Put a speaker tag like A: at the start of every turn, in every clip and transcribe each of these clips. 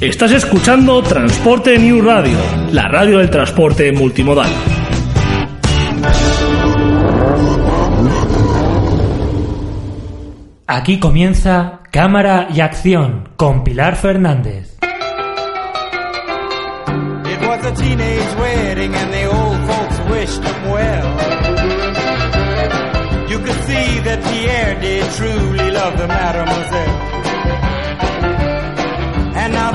A: Estás escuchando Transporte New Radio, la radio del transporte multimodal.
B: Aquí comienza Cámara y Acción con Pilar Fernández.
C: It was a teenage wedding and the old folks wished them well. You could see that Pierre did truly love the mademoiselle.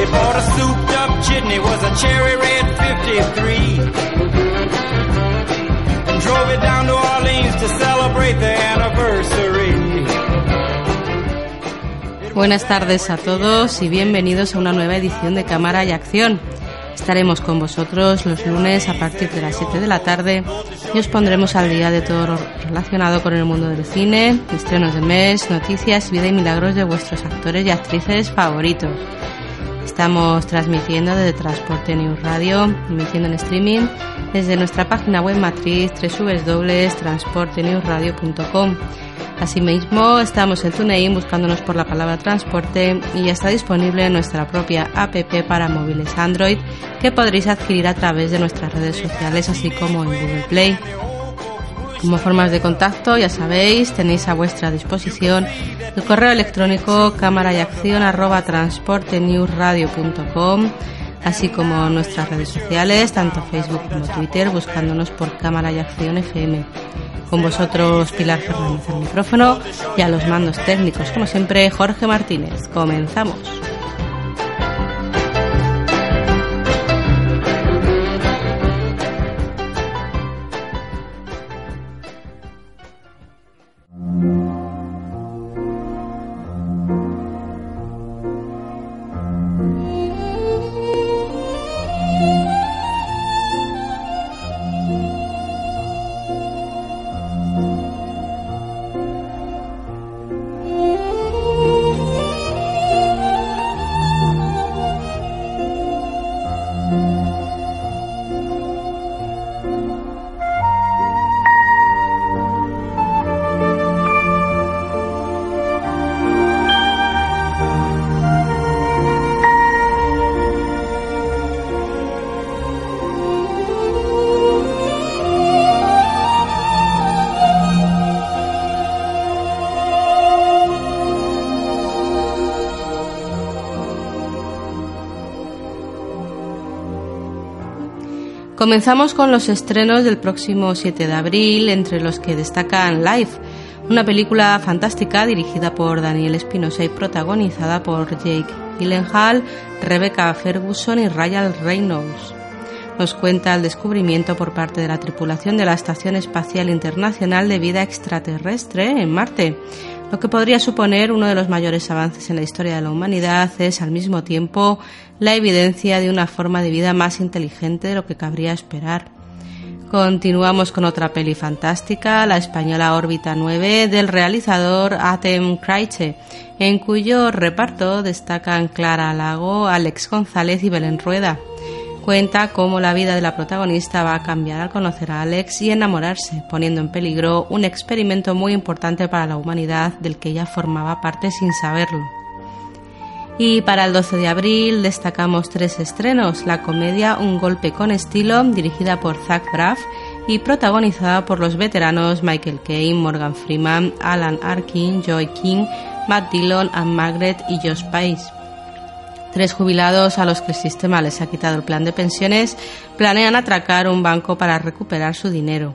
C: They bought a souped up chitney, was a cherry red 53. And drove it down to Orleans to celebrate the anniversary.
D: Buenas tardes a todos y bienvenidos a una nueva edición de Cámara y Acción. Estaremos con vosotros los lunes a partir de las 7 de la tarde y os pondremos al día de todo lo relacionado con el mundo del cine, estrenos del mes, noticias, vida y milagros de vuestros actores y actrices favoritos. Estamos transmitiendo desde Transporte News Radio, emitiendo en streaming desde nuestra página web matriz www.transportenewsradio.com. Asimismo, estamos en TuneIn buscándonos por la palabra transporte y ya está disponible nuestra propia app para móviles Android que podréis adquirir a través de nuestras redes sociales así como en Google Play. Como formas de contacto, ya sabéis, tenéis a vuestra disposición el correo electrónico cámara y acción arroba transportenewsradio.com, así como nuestras redes sociales, tanto Facebook como Twitter, buscándonos por cámara y acción FM. Con vosotros Pilar Fernández al micrófono y a los mandos técnicos, como siempre, Jorge Martínez. Comenzamos. Comenzamos con los estrenos del próximo 7 de abril, entre los que destacan Life, una película fantástica dirigida por Daniel Espinosa y protagonizada por Jake Gyllenhaal, Rebecca Ferguson y Ryan Reynolds. Nos cuenta el descubrimiento por parte de la tripulación de la Estación Espacial Internacional de Vida Extraterrestre en Marte. Lo que podría suponer uno de los mayores avances en la historia de la humanidad es al mismo tiempo la evidencia de una forma de vida más inteligente de lo que cabría esperar. Continuamos con otra peli fantástica, la española Órbita 9 del realizador Atem Kraiche, en cuyo reparto destacan Clara Lago, Alex González y Belén Rueda. Cuenta cómo la vida de la protagonista va a cambiar al conocer a Alex y enamorarse, poniendo en peligro un experimento muy importante para la humanidad del que ella formaba parte sin saberlo. Y para el 12 de abril destacamos tres estrenos, la comedia Un golpe con estilo, dirigida por Zach Braff y protagonizada por los veteranos Michael Caine, Morgan Freeman, Alan Arkin, Joy King, Matt Dillon, Anne Margaret y Josh Pais. Tres jubilados a los que el sistema les ha quitado el plan de pensiones planean atracar un banco para recuperar su dinero.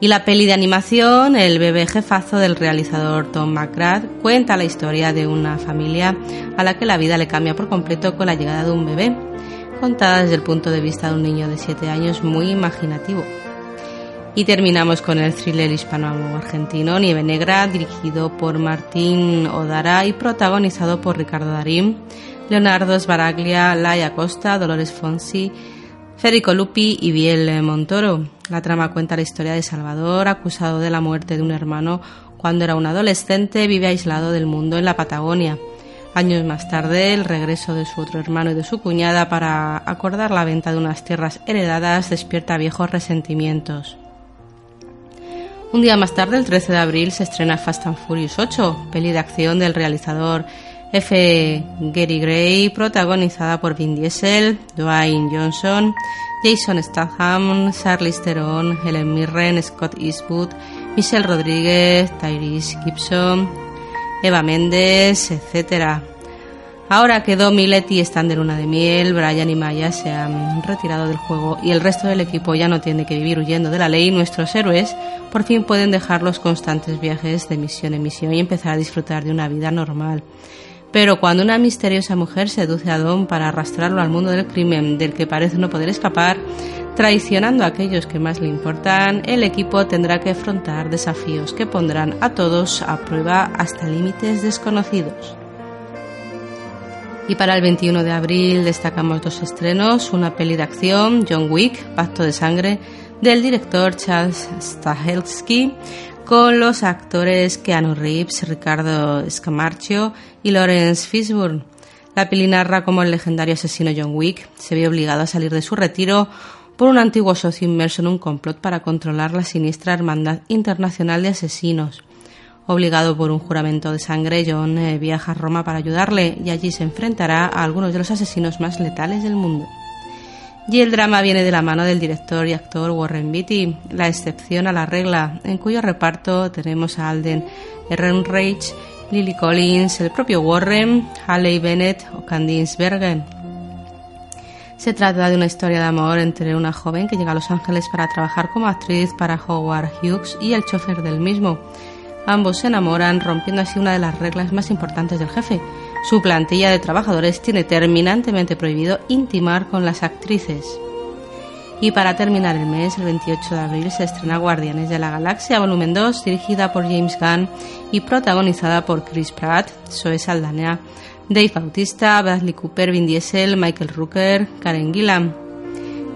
D: Y la peli de animación, El bebé jefazo del realizador Tom McGrath, cuenta la historia de una familia a la que la vida le cambia por completo con la llegada de un bebé, contada desde el punto de vista de un niño de 7 años muy imaginativo. Y terminamos con el thriller hispano-argentino Nieve Negra, dirigido por Martín Odara y protagonizado por Ricardo Darín, Leonardo Sbaraglia, Laia Costa, Dolores Fonsi, Federico Lupi y Biel Montoro. La trama cuenta la historia de Salvador, acusado de la muerte de un hermano cuando era un adolescente, vive aislado del mundo en la Patagonia. Años más tarde, el regreso de su otro hermano y de su cuñada para acordar la venta de unas tierras heredadas despierta viejos resentimientos. Un día más tarde, el 13 de abril, se estrena Fast and Furious 8, peli de acción del realizador F. Gary Gray, protagonizada por Vin Diesel, Dwayne Johnson, Jason Statham, Charlize Theron, Helen Mirren, Scott Eastwood, Michelle Rodríguez, Tyrese Gibson, Eva Méndez, etc. Ahora que Dom y Letty están de luna de miel, Brian y Maya se han retirado del juego y el resto del equipo ya no tiene que vivir huyendo de la ley, nuestros héroes por fin pueden dejar los constantes viajes de misión en misión y empezar a disfrutar de una vida normal. Pero cuando una misteriosa mujer seduce a Don para arrastrarlo al mundo del crimen del que parece no poder escapar, traicionando a aquellos que más le importan, el equipo tendrá que afrontar desafíos que pondrán a todos a prueba hasta límites desconocidos. Y para el 21 de abril destacamos dos estrenos, una peli de acción, John Wick, Pacto de Sangre, del director Charles Stahelski, con los actores Keanu Reeves, Ricardo Scamarcio y Lawrence Fishburne. La peli narra cómo el legendario asesino John Wick se vio obligado a salir de su retiro por un antiguo socio inmerso en un complot para controlar la siniestra Hermandad Internacional de Asesinos. Obligado por un juramento de sangre, John eh, viaja a Roma para ayudarle y allí se enfrentará a algunos de los asesinos más letales del mundo. Y el drama viene de la mano del director y actor Warren Beatty, la excepción a la regla, en cuyo reparto tenemos a Alden Ehrenreich, Lily Collins, el propio Warren, Haley Bennett o Candice Bergen. Se trata de una historia de amor entre una joven que llega a Los Ángeles para trabajar como actriz para Howard Hughes y el chofer del mismo. Ambos se enamoran, rompiendo así una de las reglas más importantes del jefe, su plantilla de trabajadores tiene terminantemente prohibido intimar con las actrices. Y para terminar el mes, el 28 de abril, se estrena Guardianes de la Galaxia Volumen 2, dirigida por James Gunn y protagonizada por Chris Pratt, Zoe Saldana, Dave Bautista, Bradley Cooper, Vin Diesel, Michael Rooker, Karen Gillan.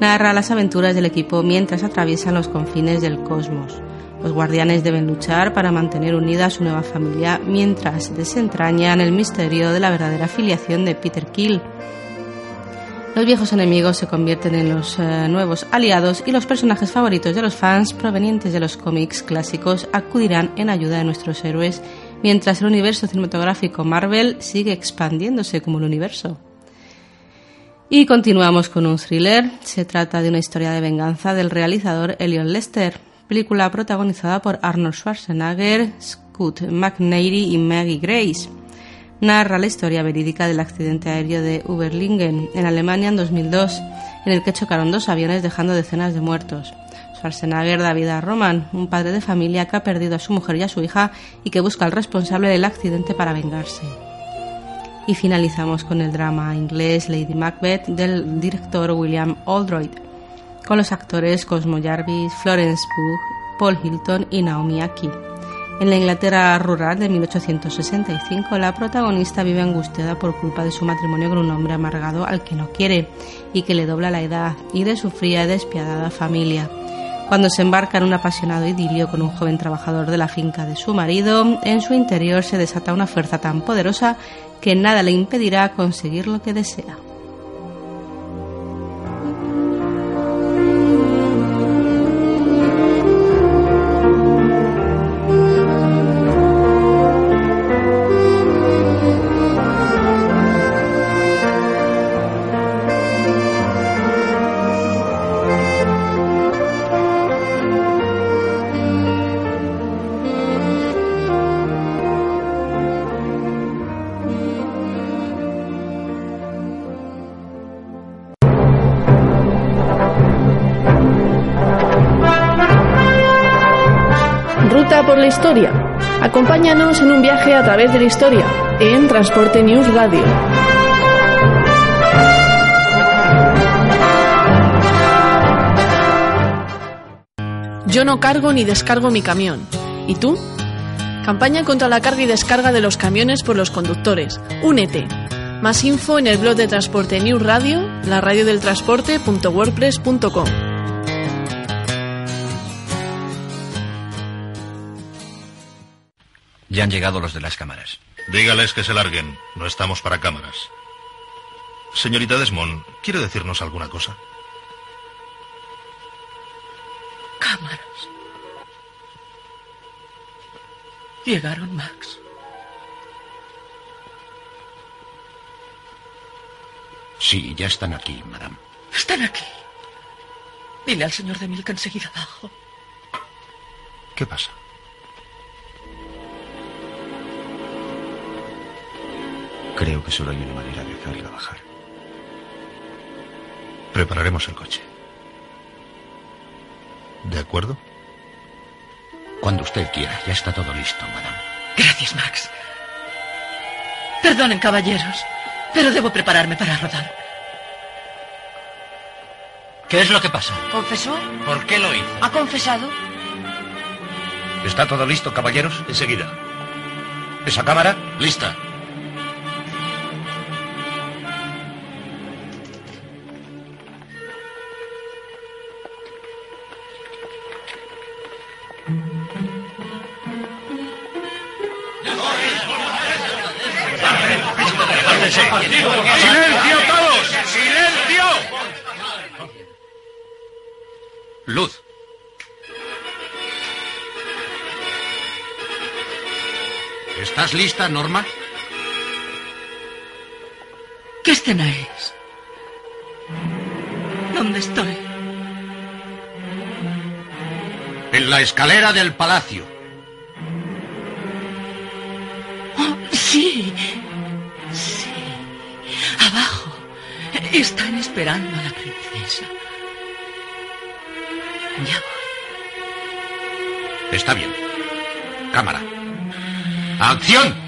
D: Narra las aventuras del equipo mientras atraviesan los confines del cosmos. Los guardianes deben luchar para mantener unida su nueva familia mientras desentrañan el misterio de la verdadera filiación de Peter Kill. Los viejos enemigos se convierten en los eh, nuevos aliados y los personajes favoritos de los fans provenientes de los cómics clásicos acudirán en ayuda de nuestros héroes mientras el universo cinematográfico Marvel sigue expandiéndose como el universo. Y continuamos con un thriller. Se trata de una historia de venganza del realizador Elion Lester, película protagonizada por Arnold Schwarzenegger, Scott McNairy y Maggie Grace. Narra la historia verídica del accidente aéreo de Uberlingen en Alemania en 2002, en el que chocaron dos aviones dejando decenas de muertos. Schwarzenegger da vida a Roman, un padre de familia que ha perdido a su mujer y a su hija y que busca al responsable del accidente para vengarse. Y finalizamos con el drama inglés Lady Macbeth del director William Oldroyd, con los actores Cosmo Jarvis, Florence Pugh, Paul Hilton y Naomi Aki. En la Inglaterra rural de 1865, la protagonista vive angustiada por culpa de su matrimonio con un hombre amargado al que no quiere y que le dobla la edad y de su fría y despiadada familia. Cuando se embarca en un apasionado idilio con un joven trabajador de la finca de su marido, en su interior se desata una fuerza tan poderosa que nada le impedirá conseguir lo que desea.
E: Acompáñanos en un viaje a través de la historia en Transporte News Radio. Yo no cargo ni descargo mi camión. ¿Y tú? Campaña contra la carga y descarga de los camiones por los conductores. Únete. Más info en el blog de Transporte News Radio, la radio del transporte.wordpress.com.
F: Ya han llegado los de las cámaras.
G: Dígales que se larguen. No estamos para cámaras. Señorita Desmond, ¿quiere decirnos alguna cosa?
H: Cámaras. Llegaron, Max.
F: Sí, ya están aquí, madame.
H: Están aquí. Dile al señor de Milk enseguida abajo.
G: ¿Qué pasa?
F: Creo que solo hay una manera de hacerla bajar.
G: Prepararemos el coche. ¿De acuerdo?
F: Cuando usted quiera, ya está todo listo, madame.
H: Gracias, Max. Perdonen, caballeros, pero debo prepararme para rodar.
F: ¿Qué es lo que pasa?
H: ¿Confesó?
F: ¿Por qué lo hizo?
H: ¿Ha confesado?
F: ¿Está todo listo, caballeros?
G: Enseguida.
F: ¿Esa cámara? Lista. Luz. ¿Estás lista, Norma?
H: ¿Qué escena es? ¿Dónde estoy?
F: En la escalera del palacio.
H: Oh, sí. Sí. Abajo. Están esperando a la princesa.
F: Está bien. Cámara. ¡Acción!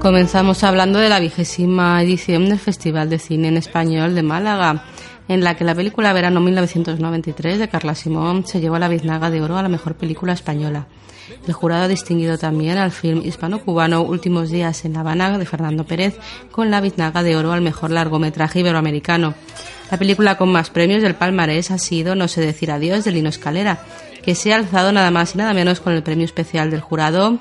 D: Comenzamos hablando de la vigésima edición del Festival de Cine en Español de Málaga, en la que la película Verano 1993 de Carla Simón se llevó la biznaga de oro a la mejor película española. El jurado ha distinguido también al film hispano-cubano Últimos días en La Habana de Fernando Pérez con la biznaga de oro al mejor largometraje iberoamericano. La película con más premios del palmarés ha sido No sé decir adiós de Lino Escalera, que se ha alzado nada más y nada menos con el premio especial del jurado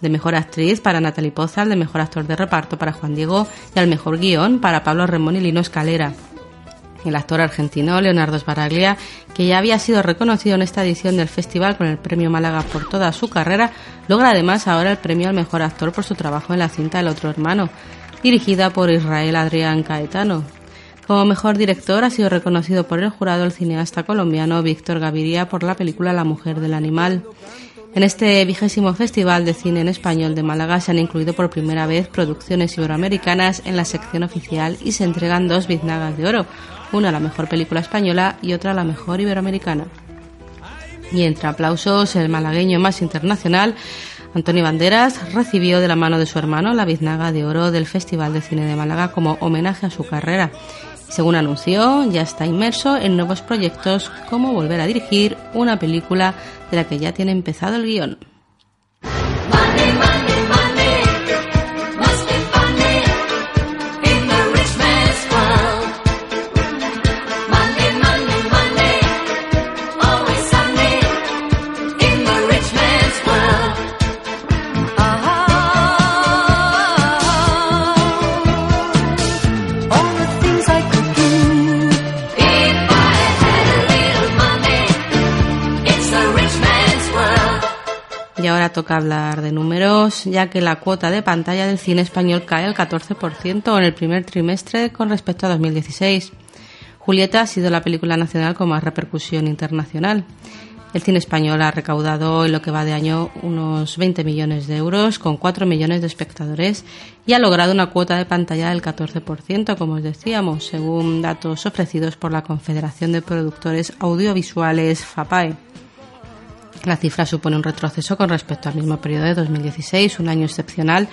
D: de mejor actriz para Natalie Pozal, de mejor actor de reparto para Juan Diego y al mejor guion para Pablo Remón y Lino Escalera. El actor argentino Leonardo Sbaraglia, que ya había sido reconocido en esta edición del festival con el premio Málaga por toda su carrera, logra además ahora el premio al mejor actor por su trabajo en la cinta El otro hermano, dirigida por Israel Adrián Caetano. Como mejor director ha sido reconocido por el jurado el cineasta colombiano Víctor Gaviria por la película La mujer del animal. En este vigésimo Festival de Cine en Español de Málaga se han incluido por primera vez producciones iberoamericanas en la sección oficial y se entregan dos biznagas de oro, una la mejor película española y otra la mejor iberoamericana. Y entre aplausos, el malagueño más internacional, Antonio Banderas, recibió de la mano de su hermano la biznaga de oro del Festival de Cine de Málaga como homenaje a su carrera. Según anunció, ya está inmerso en nuevos proyectos como volver a dirigir una película de la que ya tiene empezado el guion. Toca hablar de números, ya que la cuota de pantalla del cine español cae al 14% en el primer trimestre con respecto a 2016. Julieta ha sido la película nacional con más repercusión internacional. El cine español ha recaudado en lo que va de año unos 20 millones de euros con 4 millones de espectadores y ha logrado una cuota de pantalla del 14%, como os decíamos, según datos ofrecidos por la Confederación de Productores Audiovisuales FAPAE. La cifra supone un retroceso con respecto al mismo periodo de 2016, un año excepcional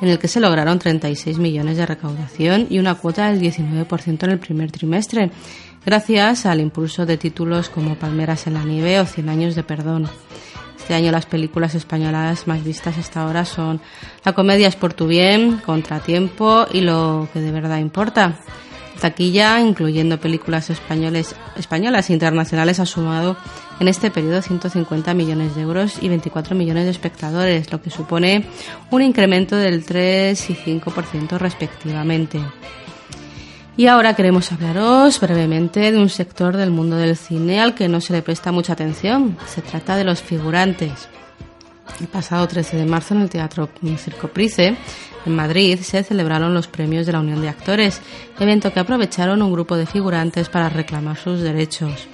D: en el que se lograron 36 millones de recaudación y una cuota del 19% en el primer trimestre, gracias al impulso de títulos como Palmeras en la nieve o Cien años de perdón. Este año las películas españolas más vistas hasta ahora son La comedia es por tu bien, Contratiempo y Lo que de verdad importa. Taquilla, incluyendo películas españoles, españolas e internacionales, ha sumado en este periodo 150 millones de euros y 24 millones de espectadores, lo que supone un incremento del 3 y 5% respectivamente. Y ahora queremos hablaros brevemente de un sector del mundo del cine al que no se le presta mucha atención. Se trata de los figurantes. El pasado 13 de marzo en el Teatro Circo Price en Madrid se celebraron los premios de la Unión de Actores, evento que aprovecharon un grupo de figurantes para reclamar sus derechos.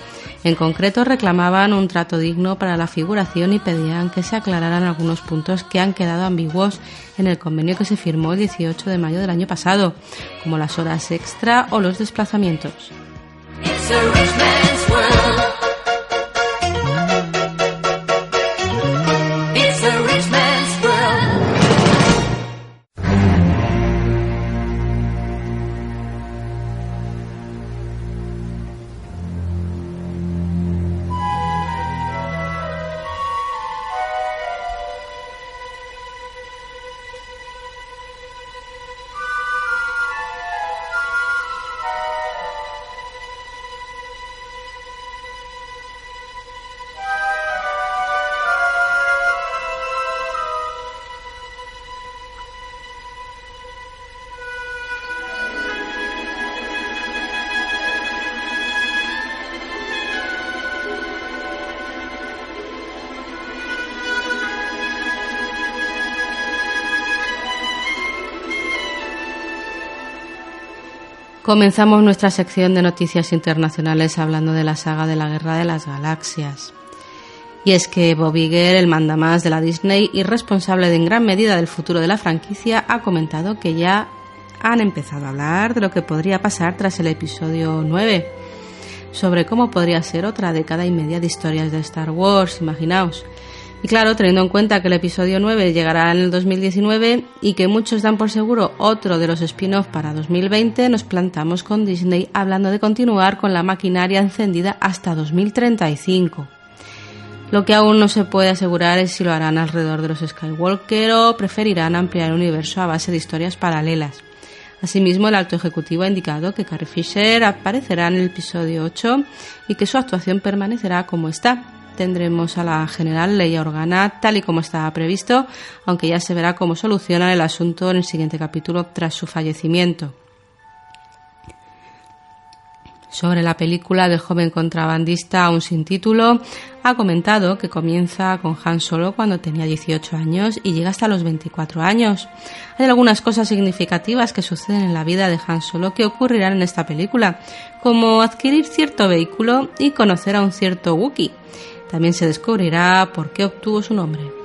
D: En concreto reclamaban un trato digno para la figuración y pedían que se aclararan algunos puntos que han quedado ambiguos en el convenio que se firmó el 18 de mayo del año pasado, como las horas extra o los desplazamientos. Comenzamos nuestra sección de noticias internacionales hablando de la saga de la Guerra de las Galaxias. Y es que Bob Iger, el mandamás de la Disney y responsable en gran medida del futuro de la franquicia, ha comentado que ya han empezado a hablar de lo que podría pasar tras el episodio 9, sobre cómo podría ser otra década y media de historias de Star Wars, imaginaos. Y claro, teniendo en cuenta que el episodio 9 llegará en el 2019 y que muchos dan por seguro otro de los spin-off para 2020, nos plantamos con Disney hablando de continuar con la maquinaria encendida hasta 2035. Lo que aún no se puede asegurar es si lo harán alrededor de los Skywalker o preferirán ampliar el universo a base de historias paralelas. Asimismo, el alto ejecutivo ha indicado que Carrie Fisher aparecerá en el episodio 8 y que su actuación permanecerá como está, tendremos a la general Leia Organa tal y como estaba previsto, aunque ya se verá cómo solucionan el asunto en el siguiente capítulo tras su fallecimiento. sobre la película del joven contrabandista aún sin título, ha comentado que comienza con Han Solo cuando tenía 18 años y llega hasta los 24 años. Hay algunas cosas significativas que suceden en la vida de Han Solo que ocurrirán en esta película, como adquirir cierto vehículo y conocer a un cierto Wookiee. También se descubrirá por qué obtuvo su nombre.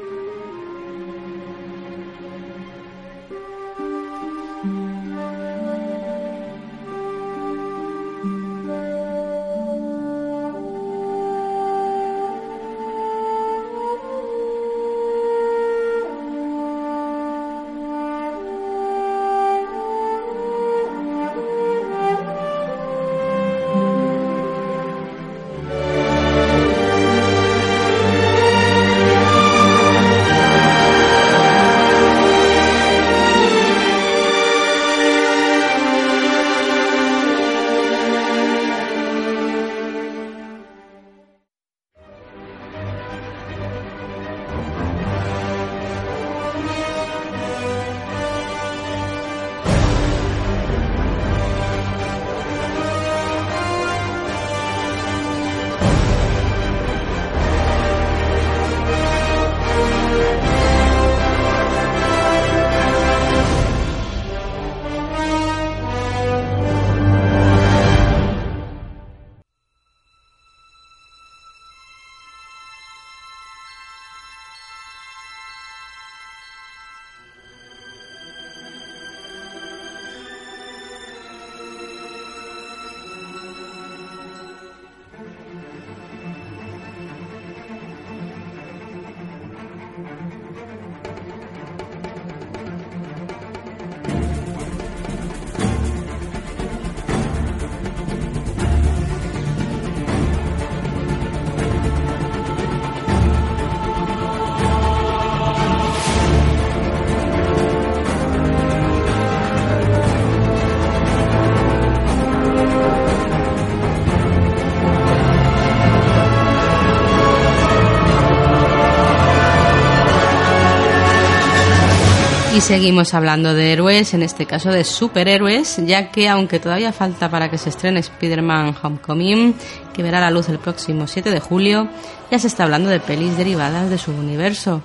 D: Seguimos hablando de héroes, en este caso de superhéroes, ya que aunque todavía falta para que se estrene Spider-Man Homecoming, que verá la luz el próximo 7 de julio, ya se está hablando de pelis derivadas de su universo.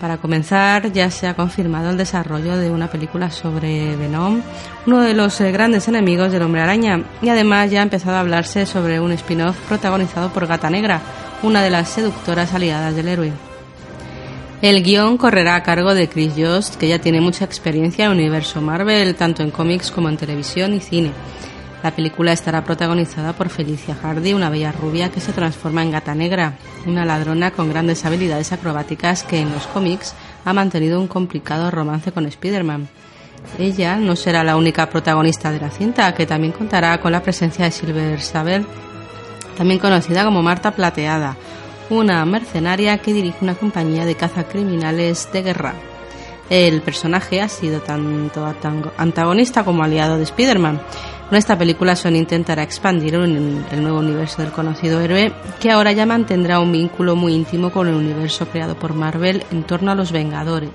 D: Para comenzar, ya se ha confirmado el desarrollo de una película sobre Venom, uno de los eh, grandes enemigos del hombre araña, y además ya ha empezado a hablarse sobre un spin-off protagonizado por Gata Negra, una de las seductoras aliadas del héroe. El guion correrá a cargo de Chris Jost, que ya tiene mucha experiencia en el universo Marvel, tanto en cómics como en televisión y cine. La película estará protagonizada por Felicia Hardy, una bella rubia que se transforma en gata negra, una ladrona con grandes habilidades acrobáticas que en los cómics ha mantenido un complicado romance con Spider-Man. Ella no será la única protagonista de la cinta, que también contará con la presencia de Silver Sable, también conocida como Marta Plateada, una mercenaria que dirige una compañía de cazacriminales de guerra. El personaje ha sido tanto antagonista como aliado de Spider-Man. Esta película Sony intentará expandir el nuevo universo del conocido héroe, que ahora ya mantendrá un vínculo muy íntimo con el universo creado por Marvel en torno a los Vengadores.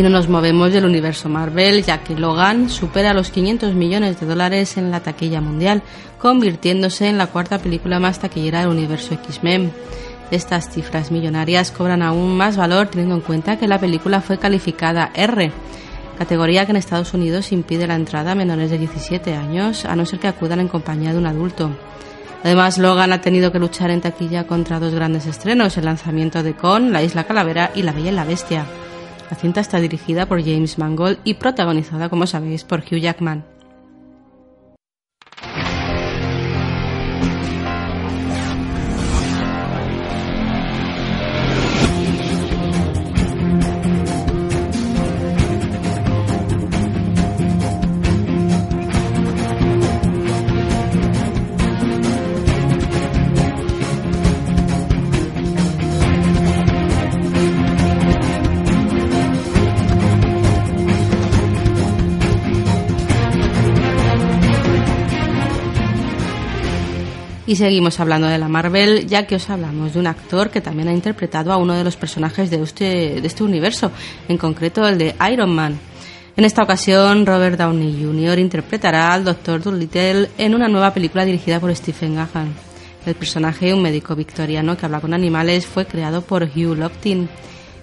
D: Y no nos movemos del universo Marvel, ya que Logan supera los 500 millones de dólares en la taquilla mundial, convirtiéndose en la cuarta película más taquillera del universo X-Men. Estas cifras millonarias cobran aún más valor teniendo en cuenta que la película fue calificada R.
I: categoría que en Estados Unidos impide la entrada a menores de 17 años, a no ser que acudan en compañía de un adulto. Además, Logan ha tenido que luchar en taquilla contra dos grandes estrenos, el lanzamiento de Con, La Isla Calavera y La Bella y la Bestia. La cinta está dirigida por James Mangold y protagonizada, como sabéis, por Hugh Jackman. Y seguimos hablando de la Marvel, ya que os hablamos de un actor que también ha interpretado a uno de los personajes de este, de este universo, en concreto el de Iron Man. En esta ocasión, Robert Downey Jr. interpretará al Dr. Dolittle en una nueva película dirigida por Stephen Gahan. El personaje, un médico victoriano que habla con animales, fue creado por Hugh Lofting.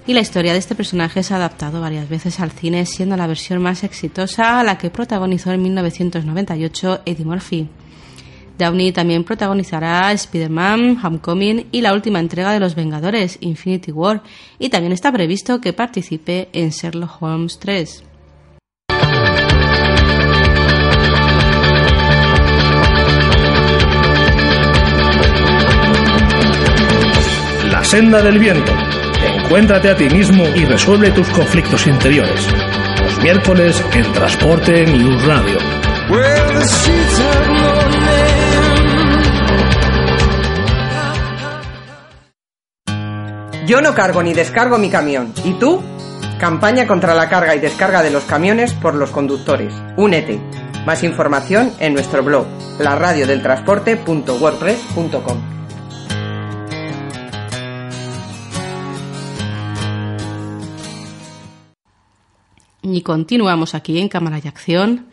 I: Y la historia de este personaje se ha adaptado varias veces al cine, siendo la versión más exitosa la que protagonizó en 1998 Eddie Murphy. Downey también protagonizará Spider-Man, Homecoming y la última entrega de Los Vengadores, Infinity War, y también está previsto que participe en Sherlock Holmes 3.
A: La senda del viento. Encuéntrate a ti mismo y resuelve tus conflictos interiores. Los miércoles en Transporte News Radio.
J: Yo no cargo ni descargo mi camión. ¿Y tú? Campaña contra la carga y descarga de los camiones por los conductores. Únete. Más información en nuestro blog, laradiodeltransporte.wordpress.com.
I: Y continuamos aquí en Cámara de Acción.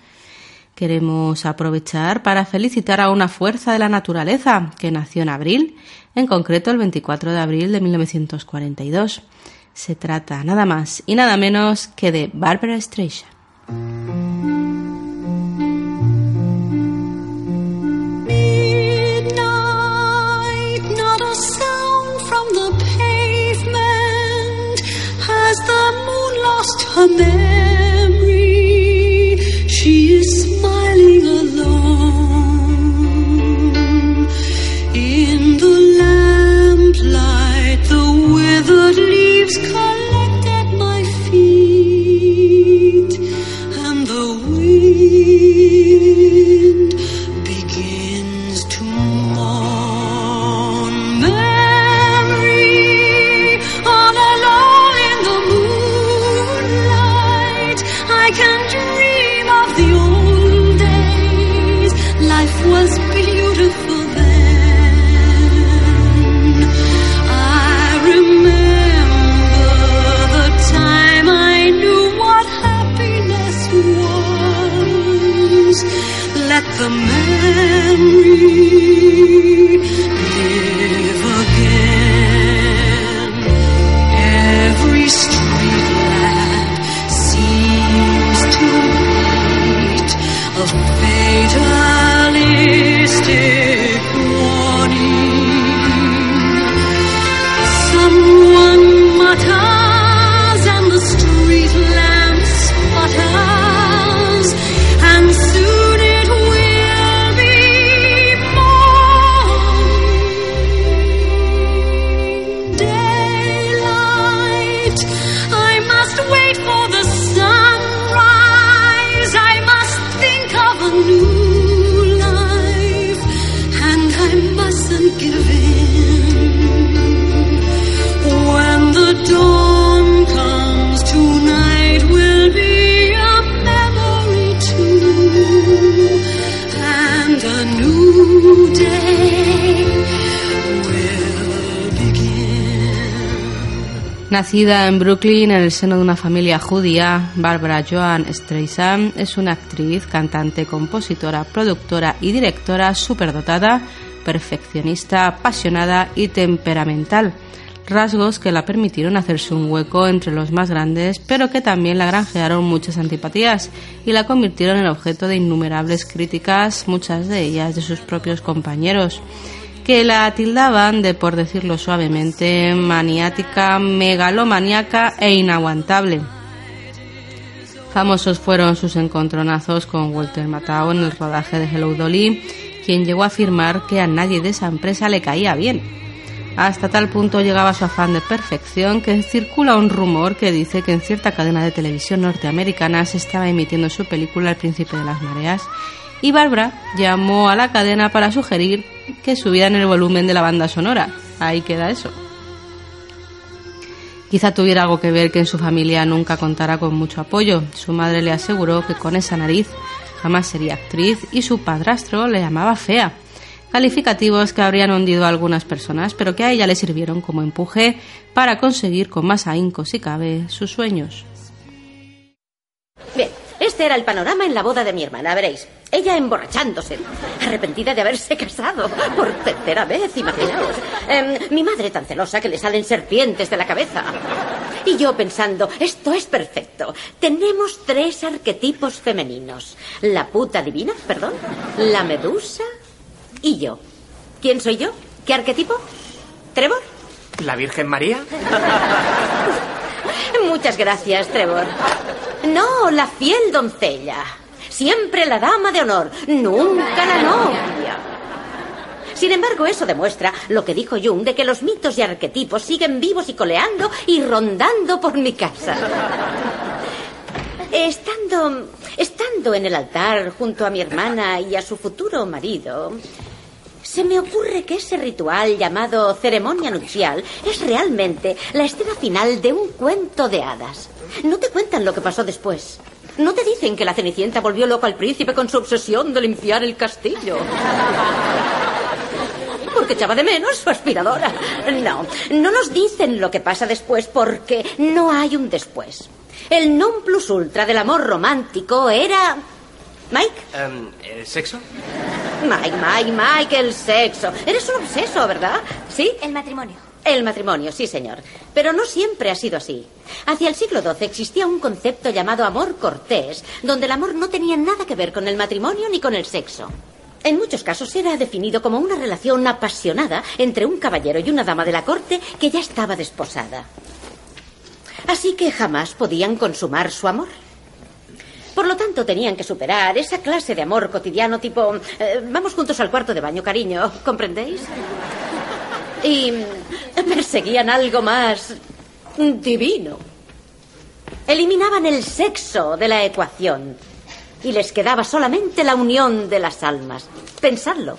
I: Queremos aprovechar para felicitar a una fuerza de la naturaleza que nació en abril, en concreto el 24 de abril de 1942. Se trata nada más y nada menos que de Barbara Streisand. Nacida en Brooklyn en el seno de una familia judía, Barbara Joan Streisand es una actriz, cantante, compositora, productora y directora superdotada, perfeccionista, apasionada y temperamental.
D: rasgos que la permitieron hacerse un hueco entre los más grandes, pero que también la granjearon muchas antipatías y la convirtieron en objeto de innumerables críticas, muchas de ellas de sus propios compañeros, que la tildaban de, por decirlo suavemente, maniática, megalomaníaca e inaguantable. Famosos fueron sus encontronazos con Walter Matthau en el rodaje de Hello Dolly, quien llegó a afirmar que a nadie de esa empresa le caía bien. Hasta tal punto llegaba su afán de perfección que circula un rumor que dice que en cierta cadena de televisión norteamericana se estaba emitiendo su película El príncipe de las mareas y Barbara llamó a la cadena para sugerir que subieran el volumen de la banda sonora. Ahí queda eso. Quizá tuviera algo que ver que en su familia nunca contara con mucho apoyo. Su madre le aseguró que con esa nariz jamás sería actriz y su padrastro le llamaba fea. Calificativos que habrían hundido a algunas personas, pero que a ella le sirvieron como empuje para conseguir con más ahínco, si cabe, sus sueños.
K: Bien, este era el panorama en la boda de mi hermana, veréis. Ella emborrachándose, arrepentida de haberse casado por tercera vez, imaginaos. Em, mi madre tan celosa que le salen serpientes de la cabeza. Y yo pensando, esto es perfecto. Tenemos tres arquetipos femeninos. La puta divina, perdón, la medusa y yo. ¿Quién soy yo? ¿Qué arquetipo? ¿Trevor?
L: ¿La Virgen María?
K: Muchas gracias, Trevor. No, la fiel doncella. Siempre la dama de honor, nunca la novia. Sin embargo, eso demuestra lo que dijo Jung de que los mitos y arquetipos siguen vivos y coleando y rondando por mi casa. Estando, estando en el altar junto a mi hermana y a su futuro marido, se me ocurre que ese ritual llamado ceremonia nupcial es realmente la escena final de un cuento de hadas. No te cuentan lo que pasó después. No te dicen que la Cenicienta volvió loco al príncipe con su obsesión de limpiar el castillo. Porque echaba de menos su aspiradora. No, no nos dicen lo que pasa después porque no hay un después. El non plus ultra del amor romántico era... Mike.
M: Em, ¿El sexo?
K: Mike, Mike, Mike, el sexo. Eres un obseso, ¿verdad? ¿Sí?
N: El matrimonio.
K: El matrimonio, sí, señor. Pero no siempre ha sido así. Hacia el siglo XII existía un concepto llamado amor cortés, donde el amor no tenía nada que ver con el matrimonio ni con el sexo. En muchos casos era definido como una relación apasionada entre un caballero y una dama de la corte que ya estaba desposada. Así que jamás podían consumar su amor. Por lo tanto, tenían que superar esa clase de amor cotidiano tipo, eh, vamos juntos al cuarto de baño, cariño, ¿comprendéis? Y perseguían algo más divino. Eliminaban el sexo de la ecuación y les quedaba solamente la unión de las almas. Pensadlo.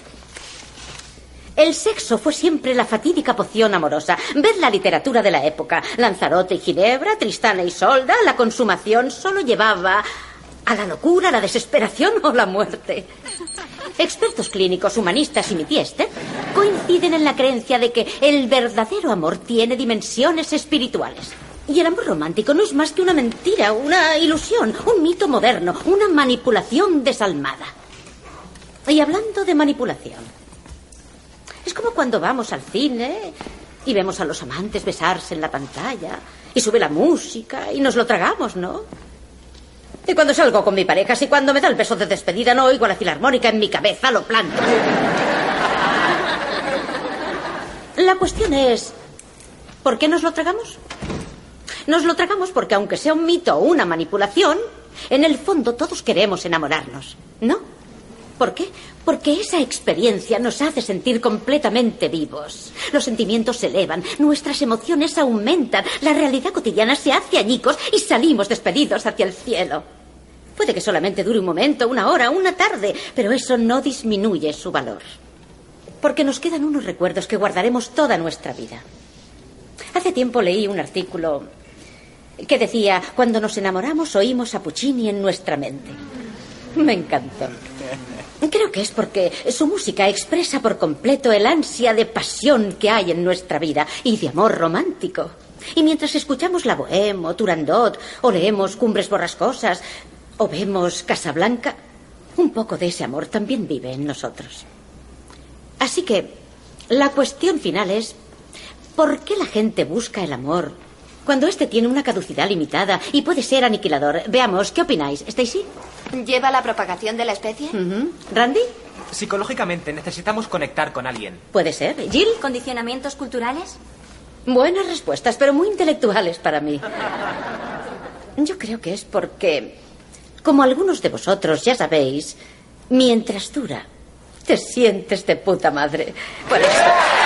K: El sexo fue siempre la fatídica poción amorosa. Ved la literatura de la época. Lanzarote y Ginebra, Tristana y Solda, la consumación solo llevaba a la locura, la desesperación o la muerte. Expertos clínicos, humanistas y mitieste coinciden en la creencia de que el verdadero amor tiene dimensiones espirituales. Y el amor romántico no es más que una mentira, una ilusión, un mito moderno, una manipulación desalmada. Y hablando de manipulación, es como cuando vamos al cine y vemos a los amantes besarse en la pantalla y sube la música y nos lo tragamos, ¿no? Y cuando salgo con mi pareja, si cuando me da el beso de despedida no oigo la filarmónica en mi cabeza, lo planto. La cuestión es, ¿por qué nos lo tragamos? Nos lo tragamos porque aunque sea un mito o una manipulación, en el fondo todos queremos enamorarnos, ¿no? ¿Por qué? Porque esa experiencia nos hace sentir completamente vivos. Los sentimientos se elevan, nuestras emociones aumentan, la realidad cotidiana se hace añicos y salimos despedidos hacia el cielo. Puede que solamente dure un momento, una hora, una tarde, pero eso no disminuye su valor. Porque nos quedan unos recuerdos que guardaremos toda nuestra vida. Hace tiempo leí un artículo que decía, cuando nos enamoramos oímos a Puccini en nuestra mente. Me encantó. Creo que es porque su música expresa por completo el ansia de pasión que hay en nuestra vida y de amor romántico. Y mientras escuchamos la Bohème o Turandot o leemos Cumbres Borrascosas o vemos Casablanca, un poco de ese amor también vive en nosotros. Así que la cuestión final es, ¿Por qué la gente busca el amor cuando este tiene una caducidad limitada y puede ser aniquilador? Veamos, ¿qué opináis, Stacy?
M: ¿Lleva la propagación de la especie?
K: ¿Randy?
N: Psicológicamente necesitamos conectar con alguien.
K: Puede ser. ¿Jill?
M: ¿Condicionamientos culturales?
K: Buenas respuestas, pero muy intelectuales para mí. Yo creo que es porque, como algunos de vosotros ya sabéis, mientras dura, te sientes de puta madre. Por eso.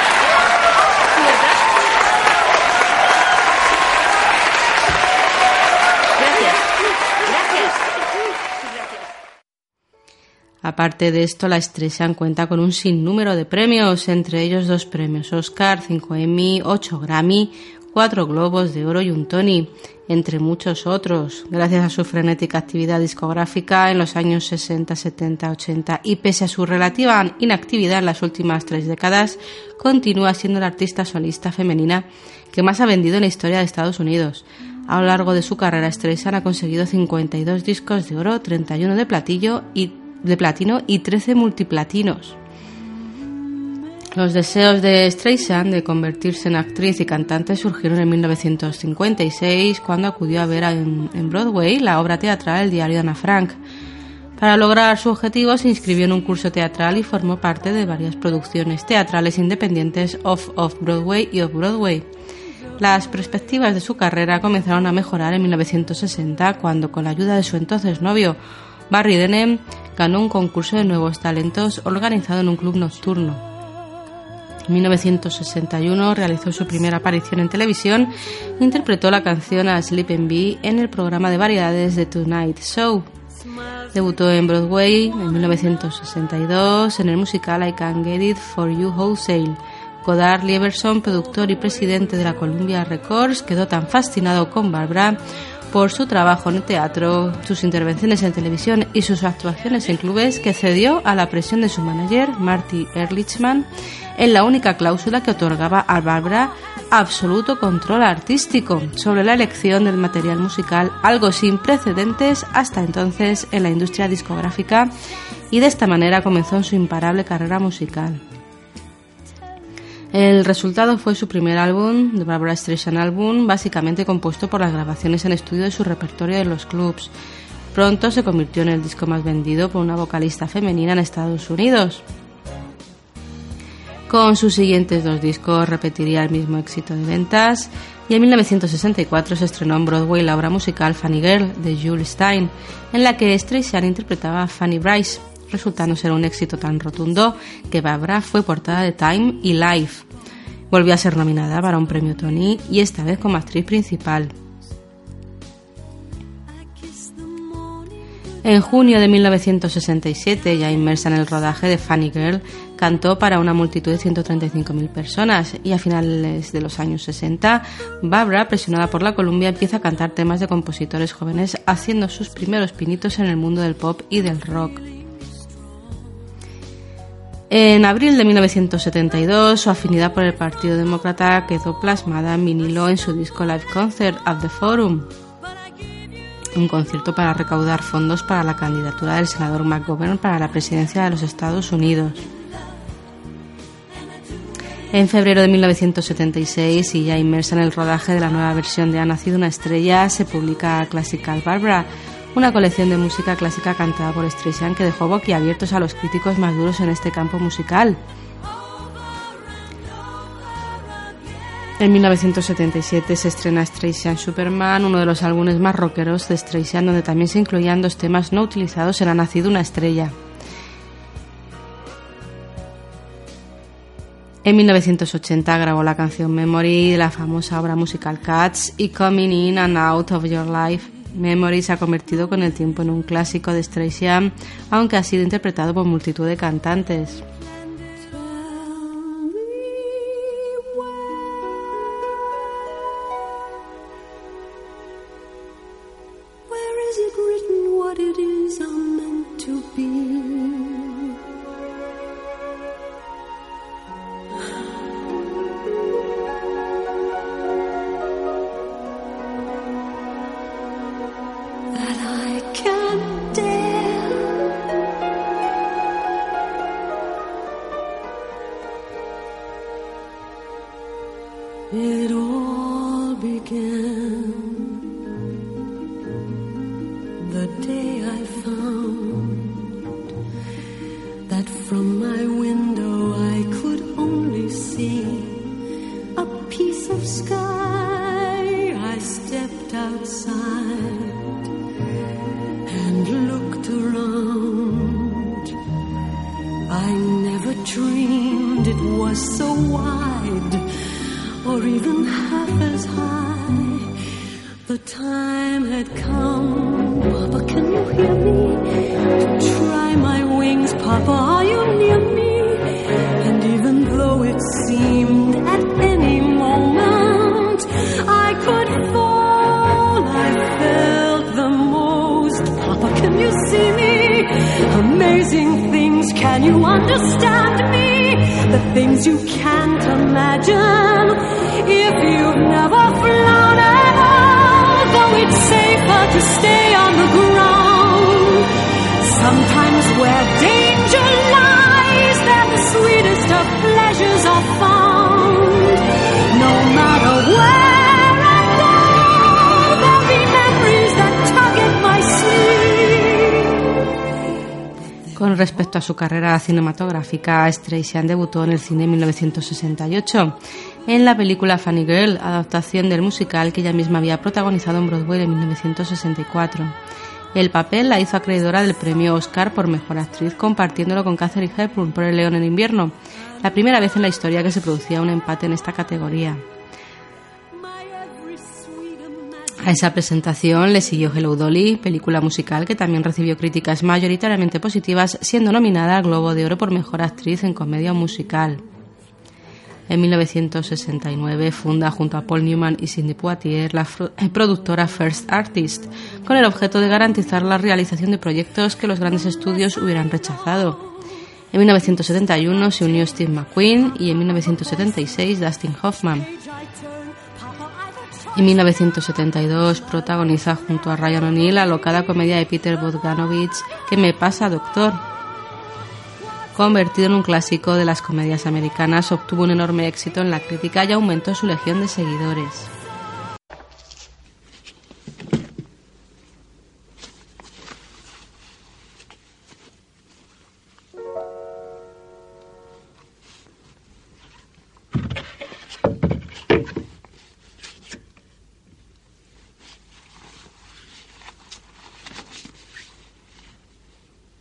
D: Aparte de esto, la Streisand cuenta con un sinnúmero de premios, entre ellos dos premios Oscar, cinco Emmy, ocho Grammy, cuatro Globos de Oro y un Tony, entre muchos otros, gracias a su frenética actividad discográfica en los años 60, 70, 80 y pese a su relativa inactividad en las últimas tres décadas, continúa siendo la artista solista femenina que más ha vendido en la historia de Estados Unidos. A lo largo de su carrera, Streisand ha conseguido 52 discos de oro, 31 de platillo y de platino y 13 multiplatinos. Los deseos de Streisand de convertirse en actriz y cantante surgieron en 1956 cuando acudió a ver en, Broadway la obra teatral El diario de Ana Frank. Para lograr su objetivo se inscribió en un curso teatral y formó parte de varias producciones teatrales independientes off off Broadway y off Broadway. Las perspectivas de su carrera comenzaron a mejorar en 1960 cuando con la ayuda de su entonces novio Barry Denham ganó un concurso de nuevos talentos organizado en un club nocturno. En 1961 realizó su primera aparición en televisión e interpretó la canción a Sleeping Bee en el programa de variedades The Tonight Show. Debutó en Broadway en 1962 en el musical I Can't Get It For You Wholesale. Godard Lieberson, productor y presidente de la Columbia Records, quedó tan fascinado con Barbara por su trabajo en el teatro, sus intervenciones en televisión y sus actuaciones en clubes que cedió a la presión de su manager, Marty Ehrlichman, en la única cláusula que otorgaba a Barbara absoluto control artístico sobre la elección del material musical, algo sin precedentes hasta entonces en la industria discográfica, y de esta manera comenzó su imparable carrera musical. El resultado fue su primer álbum, The Barbara Streisand Album, básicamente compuesto por las grabaciones en estudio de su repertorio de los clubs. Pronto se convirtió en el disco más vendido por una vocalista femenina en Estados Unidos. Con sus siguientes dos discos repetiría el mismo éxito de ventas y en 1964 se estrenó en Broadway la obra musical Funny Girl de Jules Stein, en la que Streisand interpretaba a Fanny Bryce, resultando ser un éxito tan rotundo que Barbara fue portada de Time y Life. Volvió a ser nominada para un premio Tony y esta vez como actriz principal. En junio de 1967, ya inmersa en el rodaje de Funny Girl, cantó para una multitud de 135.000 personas y a finales de los años 60, Barbara, presionada por la Columbia, empieza a cantar temas de compositores jóvenes, haciendo sus primeros pinitos en el mundo del pop y del rock. En abril de 1972, su afinidad por el Partido Demócrata quedó plasmada en vinilo en su disco Live Concert at the Forum, un concierto para recaudar fondos para la candidatura del senador McGovern para la presidencia de los Estados Unidos. En febrero de 1976, y ya inmersa en el rodaje de la nueva versión de Ha nacido una estrella, se publica Classical Barbara, una colección de música clásica cantada por Streisand que dejó boquiabiertos a los críticos más duros en este campo musical. En 1977 se estrena Streisand Superman, uno de los álbumes más rockeros de Streisand, donde también se incluían dos temas no utilizados en Ha nacido una estrella. En 1980 grabó la canción Memory de la famosa obra musical Cats y Coming In and Out of Your Life. Memory se ha convertido con el tiempo en un clásico de Streisand, aunque ha sido interpretado por multitud de cantantes. Su carrera cinematográfica, Streisand debutó en el cine en 1968 en la película Funny Girl, adaptación del musical que ella misma había protagonizado en Broadway en 1964. El papel la hizo acreedora del premio Oscar por Mejor Actriz, compartiéndolo con Catherine Hepburn por El León en Invierno, la primera vez en la historia que se producía un empate en esta categoría. A esa presentación le siguió Hello Dolly, película musical que también recibió críticas mayoritariamente positivas, siendo nominada al Globo de Oro por Mejor Actriz en Comedia Musical. En 1969 funda junto a Paul Newman y Sidney Poitier la eh, productora First Artist, con el objeto de garantizar la realización de proyectos que los grandes estudios hubieran rechazado. En 1971 se unió Steve McQueen y en 1976 Dustin Hoffman. En 1972 protagoniza junto a Ryan O'Neill la locada comedia de Peter Bogdanovich ¿Qué me pasa, doctor? Convertido en un clásico de las comedias americanas, obtuvo un enorme éxito en la crítica y aumentó su legión de seguidores.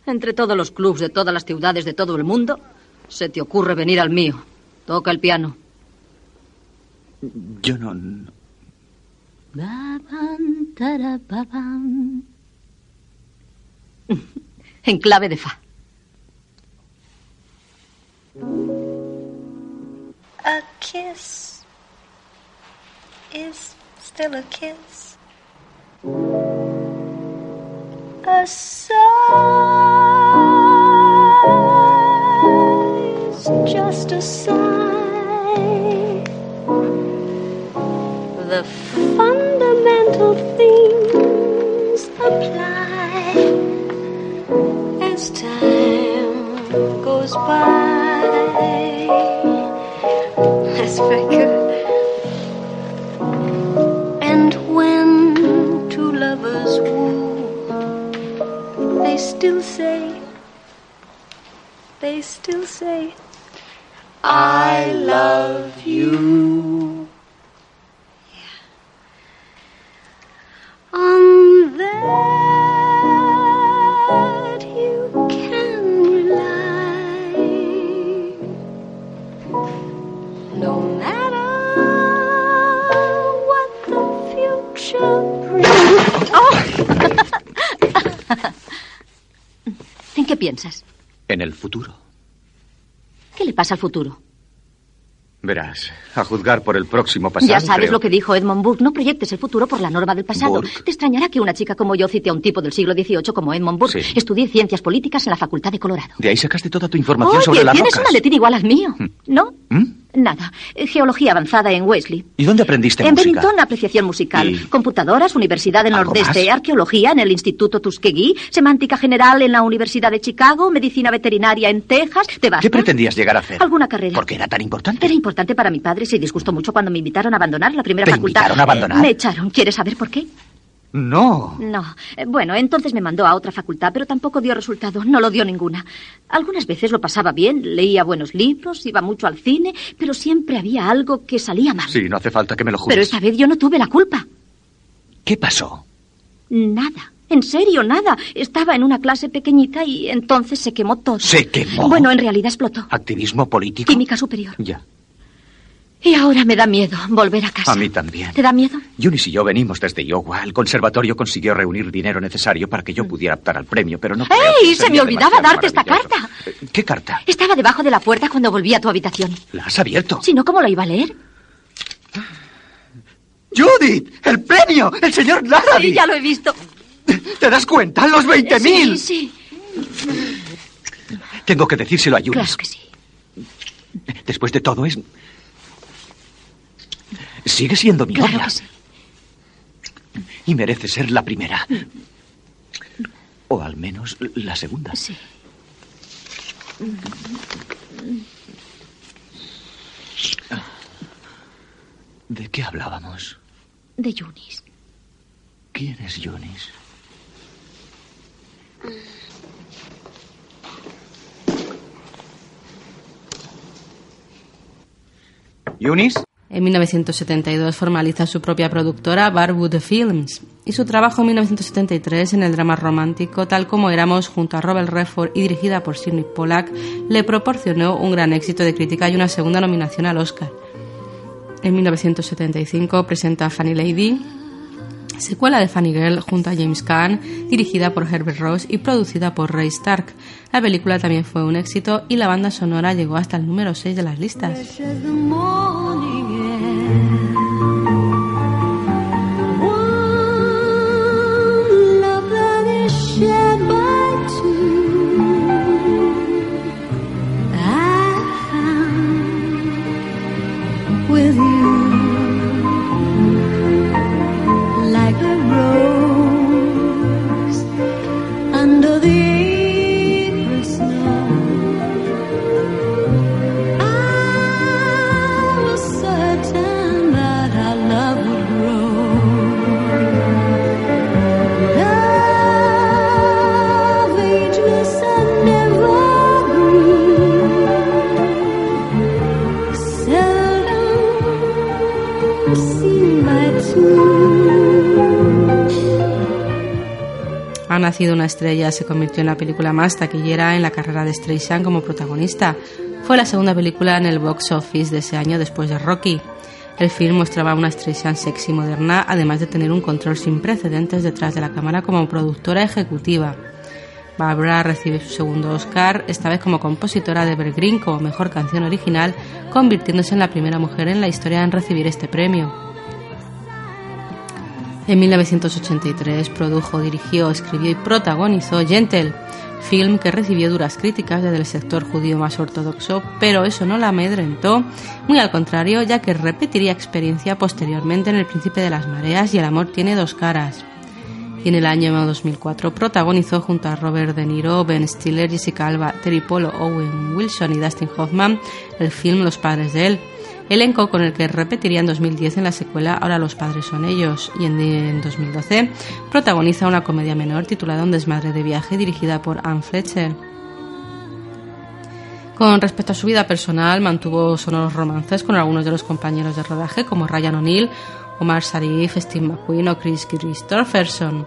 O: Entre todos los clubs de todas las ciudades de todo el mundo, se te ocurre venir al mío. Toca el piano.
P: Yo no...
O: En clave de fa.
I: A kiss is still a kiss. A fundamental things apply as time goes by. That's very good. And when two lovers woo, they still say, they still say, I love you.
O: Al futuro?
P: Verás, a juzgar por el próximo pasado.
O: ya sabes
P: creo-
O: lo que dijo Edmund Burke. No proyectes el futuro por la norma del pasado.
P: Burke.
O: Te extrañará que una chica como yo cite a un tipo del siglo XVIII como Edmund Burke. Estudié ciencias políticas en la Facultad de Colorado.
P: De ahí sacaste toda tu información
O: Oye,
P: sobre las
O: tienes
P: rocas.
O: un maletín igual al mío. ¿No?
P: ¿Mm?
O: Nada. Eh, Geología avanzada en Wesley.
P: ¿Y dónde aprendiste
O: En
P: música?
O: Bennington, apreciación musical.
P: ¿Y
O: Computadoras, Universidad del
P: ¿Algo
O: Nordeste.
P: más?
O: Arqueología en el Instituto Tuskegee. Semántica general en la Universidad de Chicago. Medicina veterinaria en Texas. ¿Te basta?
P: ¿Qué pretendías llegar a hacer?
O: Alguna carrera.
P: ¿Por qué era tan importante?
O: Era importante para mi padre. Se disgustó mucho cuando me invitaron a abandonar la primera
P: ¿Te
O: facultad.
P: invitaron a abandonar?
O: Me echaron. ¿Quieres saber por qué?
P: No.
O: No. Eh, Bueno, entonces me mandó a otra facultad, pero tampoco dio resultado. No lo dio ninguna. Algunas veces lo pasaba bien, leía buenos libros, iba mucho al cine, pero siempre había algo que salía mal.
P: Sí, no hace falta que me lo jures.
O: Pero esta vez yo no tuve la culpa.
P: ¿Qué pasó?
O: Nada. En serio, nada. Estaba en una clase pequeñita y entonces se quemó todo.
P: ¿Se quemó?
O: Bueno, en realidad explotó.
P: ¿Activismo político?
O: Química superior.
P: Ya.
O: Y ahora me da miedo volver a casa.
P: A mí también.
O: ¿Te da miedo?
P: Yunis y yo venimos desde Iowa. El conservatorio consiguió reunir dinero necesario para que yo pudiera optar al premio, pero no.
O: ¡Ey! Se me olvidaba darte esta carta.
P: ¿Qué carta?
O: Estaba debajo de la puerta cuando volví a tu habitación.
P: ¿La has abierto?
O: Si no, ¿cómo la iba a leer?
P: ¡Judith! ¡El premio! ¡El señor Larrabee!
O: Sí, ya lo he visto.
P: ¿Te das cuenta? ¡Los 20.000!
O: Sí, sí.
P: Tengo que decírselo a Yunis.
O: Claro que sí.
P: Después de todo es... Sigue siendo mi
O: Claro
P: novia.
O: que sí.
P: Y merece ser la primera. O al menos la segunda.
O: Sí.
P: ¿De qué hablábamos?
O: De Yunis.
P: ¿Quién es Yunis? ¿Yunis?
D: En 1972 formaliza su propia productora Barwood Films y su trabajo en 1973 en el drama romántico Tal como éramos junto a Robert Redford y dirigida por Sidney Pollack le proporcionó un gran éxito de crítica y una segunda nominación al Oscar. En 1975 presenta Funny Lady, secuela de Funny Girl junto a James Caan, dirigida por Herbert Ross y producida por Ray Stark. La película también fue un éxito y la banda sonora llegó hasta el número 6 de las listas. Nacido una estrella, se convirtió en la película más taquillera en la carrera de Streisand como protagonista. Fue la segunda película en el box office de ese año después de Rocky. El film mostraba una Streisand sexy moderna, además de tener un control sin precedentes detrás de la cámara como productora ejecutiva. Barbara recibe su segundo Oscar, esta vez como compositora de Evergreen como mejor canción original, convirtiéndose en la primera mujer en la historia en recibir este premio. En 1983 produjo, dirigió, escribió y protagonizó Gentle, film que recibió duras críticas desde el sector judío más ortodoxo, pero eso no la amedrentó, muy al contrario, ya que repetiría experiencia posteriormente en El Príncipe de las Mareas y El amor tiene dos caras. Y en el año 2004 protagonizó junto a Robert De Niro, Ben Stiller, Jessica Alba, Terry Polo, Owen Wilson y Dustin Hoffman el film Los padres de él, elenco con el que repetiría en 2010 en la secuela Ahora los padres son ellos y en, en 2012 protagoniza una comedia menor titulada Un desmadre de viaje dirigida por Anne Fletcher. Con respecto a su vida personal, mantuvo sonoros romances con algunos de los compañeros de rodaje como Ryan O'Neill, Omar Sharif, Steve McQueen o Chris Christopherson,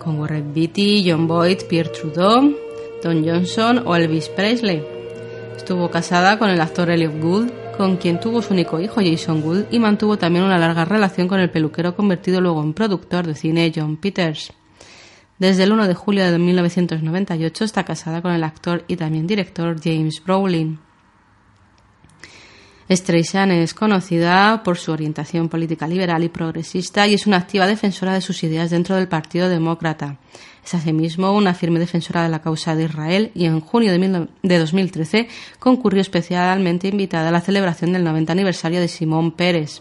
D: con Warren Beatty, John Boyd, Pierre Trudeau, Don Johnson o Elvis Presley. Estuvo casada con el actor Elliot Gould, con quien tuvo su único hijo Jason Gould y mantuvo también una larga relación con el peluquero convertido luego en productor de cine John Peters. Desde el 1 de julio de 1998 está casada con el actor y también director James Brolin. Streisand es conocida por su orientación política liberal y progresista y es una activa defensora de sus ideas dentro del Partido Demócrata. Es asimismo una firme defensora de la causa de Israel y en junio de, mil- de 2013 concurrió especialmente invitada a la celebración del 90 aniversario de Simón Pérez.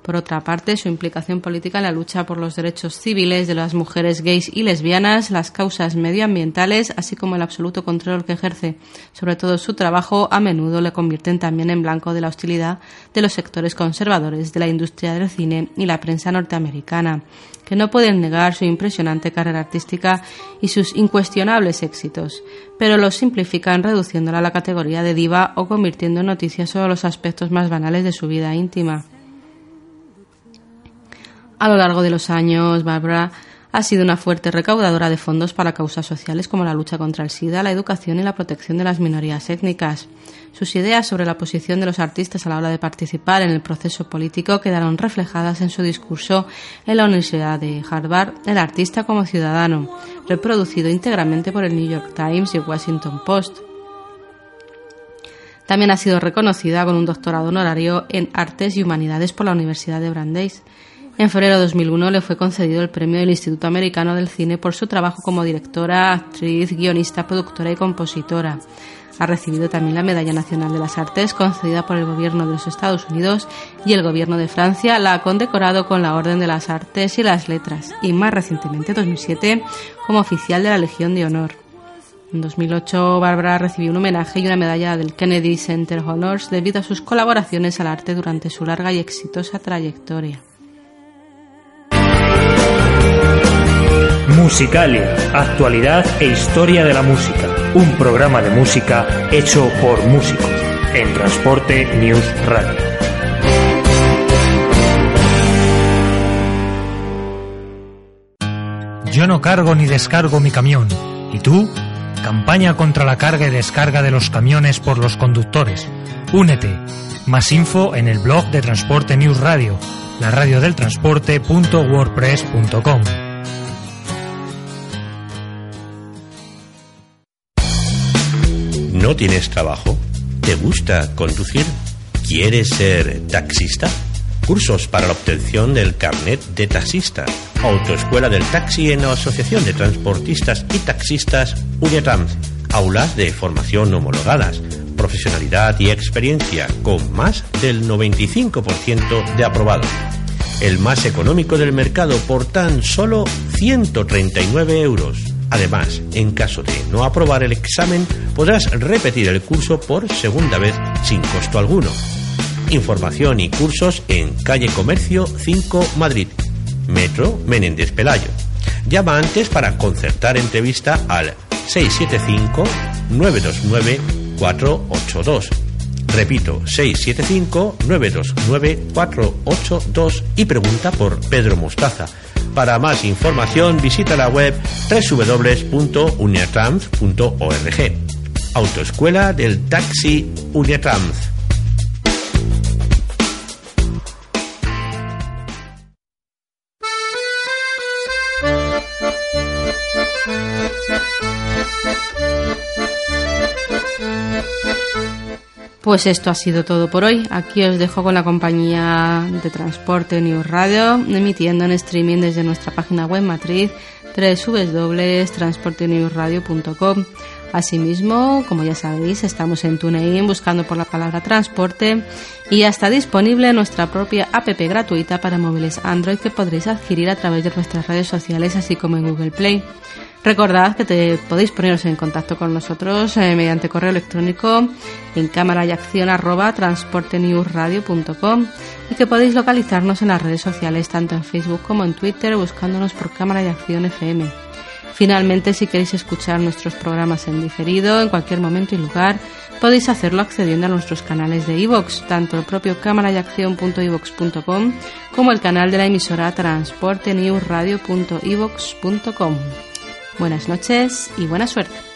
D: Por otra parte, su implicación política en la lucha por los derechos civiles de las mujeres gays y lesbianas, las causas medioambientales, así como el absoluto control que ejerce sobre todo su trabajo, a menudo le convierten también en blanco de la hostilidad de los sectores conservadores de la industria del cine y la prensa norteamericana, que no pueden negar su impresionante carrera artística y sus incuestionables éxitos, pero los simplifican reduciéndola a la categoría de diva o convirtiendo en noticias sobre los aspectos más banales de su vida íntima. A lo largo de los años, Barbara ha sido una fuerte recaudadora de fondos para causas sociales como la lucha contra el SIDA, la educación y la protección de las minorías étnicas. Sus ideas sobre la posición de los artistas a la hora de participar en el proceso político quedaron reflejadas en su discurso en la Universidad de Harvard, El artista como ciudadano, reproducido íntegramente por el New York Times y el Washington Post. También ha sido reconocida con un doctorado honorario en Artes y Humanidades por la Universidad de Brandeis. En febrero de 2001 le fue concedido el premio del Instituto Americano del Cine por su trabajo como directora, actriz, guionista, productora y compositora. Ha recibido también la Medalla Nacional de las Artes concedida por el Gobierno de los Estados Unidos y el Gobierno de Francia la ha condecorado con la Orden de las Artes y las Letras y más recientemente, 2007, como oficial de la Legión de Honor. En 2008, Bárbara recibió un homenaje y una medalla del Kennedy Center Honors debido a sus colaboraciones al arte durante su larga y exitosa trayectoria.
A: Musicalia, actualidad e historia de la música. Un programa de música hecho por músicos en Transporte News Radio.
B: Yo no cargo ni descargo mi camión. ¿Y tú? Campaña contra la carga y descarga de los camiones por los conductores. Únete. Más info en el blog de Transporte News Radio, la radio del transporte.wordpress.com.
Q: ¿No tienes trabajo? ¿Te gusta conducir? ¿Quieres ser taxista? Cursos para la obtención del carnet de taxista. Autoescuela del taxi en la Asociación de Transportistas y Taxistas Unitrans. Aulas de formación homologadas. Profesionalidad y experiencia con más del 95% de aprobados. El más económico del mercado por tan solo 139 euros. Además, en caso de no aprobar el examen, podrás repetir el curso por segunda vez sin costo alguno. Información y cursos en Calle Comercio 5 Madrid, Metro Menéndez Pelayo. Llama antes para concertar entrevista al 675 929 482. Repito, 675 929 482 y pregunta por Pedro Mostaza. Para más información visita la web www.uniatrans.org. Autoescuela del Taxi Uniatrans.
D: Pues esto ha sido todo por hoy. Aquí os dejo con la compañía de Transporte News Radio, emitiendo en streaming desde nuestra página web matriz www.transportenewsradio.com. Asimismo, como ya sabéis, estamos en TuneIn buscando por la palabra transporte y ya está disponible nuestra propia app gratuita para móviles Android que podréis adquirir a través de nuestras redes sociales así como en Google Play. Recordad que te podéis poneros en contacto con nosotros eh, mediante correo electrónico en cámara y acción arroba transportenewsradio.com y que podéis localizarnos en las redes sociales tanto en Facebook como en Twitter buscándonos por cámara y acción FM. Finalmente, si queréis escuchar nuestros programas en diferido en cualquier momento y lugar, podéis hacerlo accediendo a nuestros canales de iVoox, tanto el propio cámarayacción.ivox.com como el canal de la emisora transportenewsradio.ivox.com. Buenas noches y buena suerte.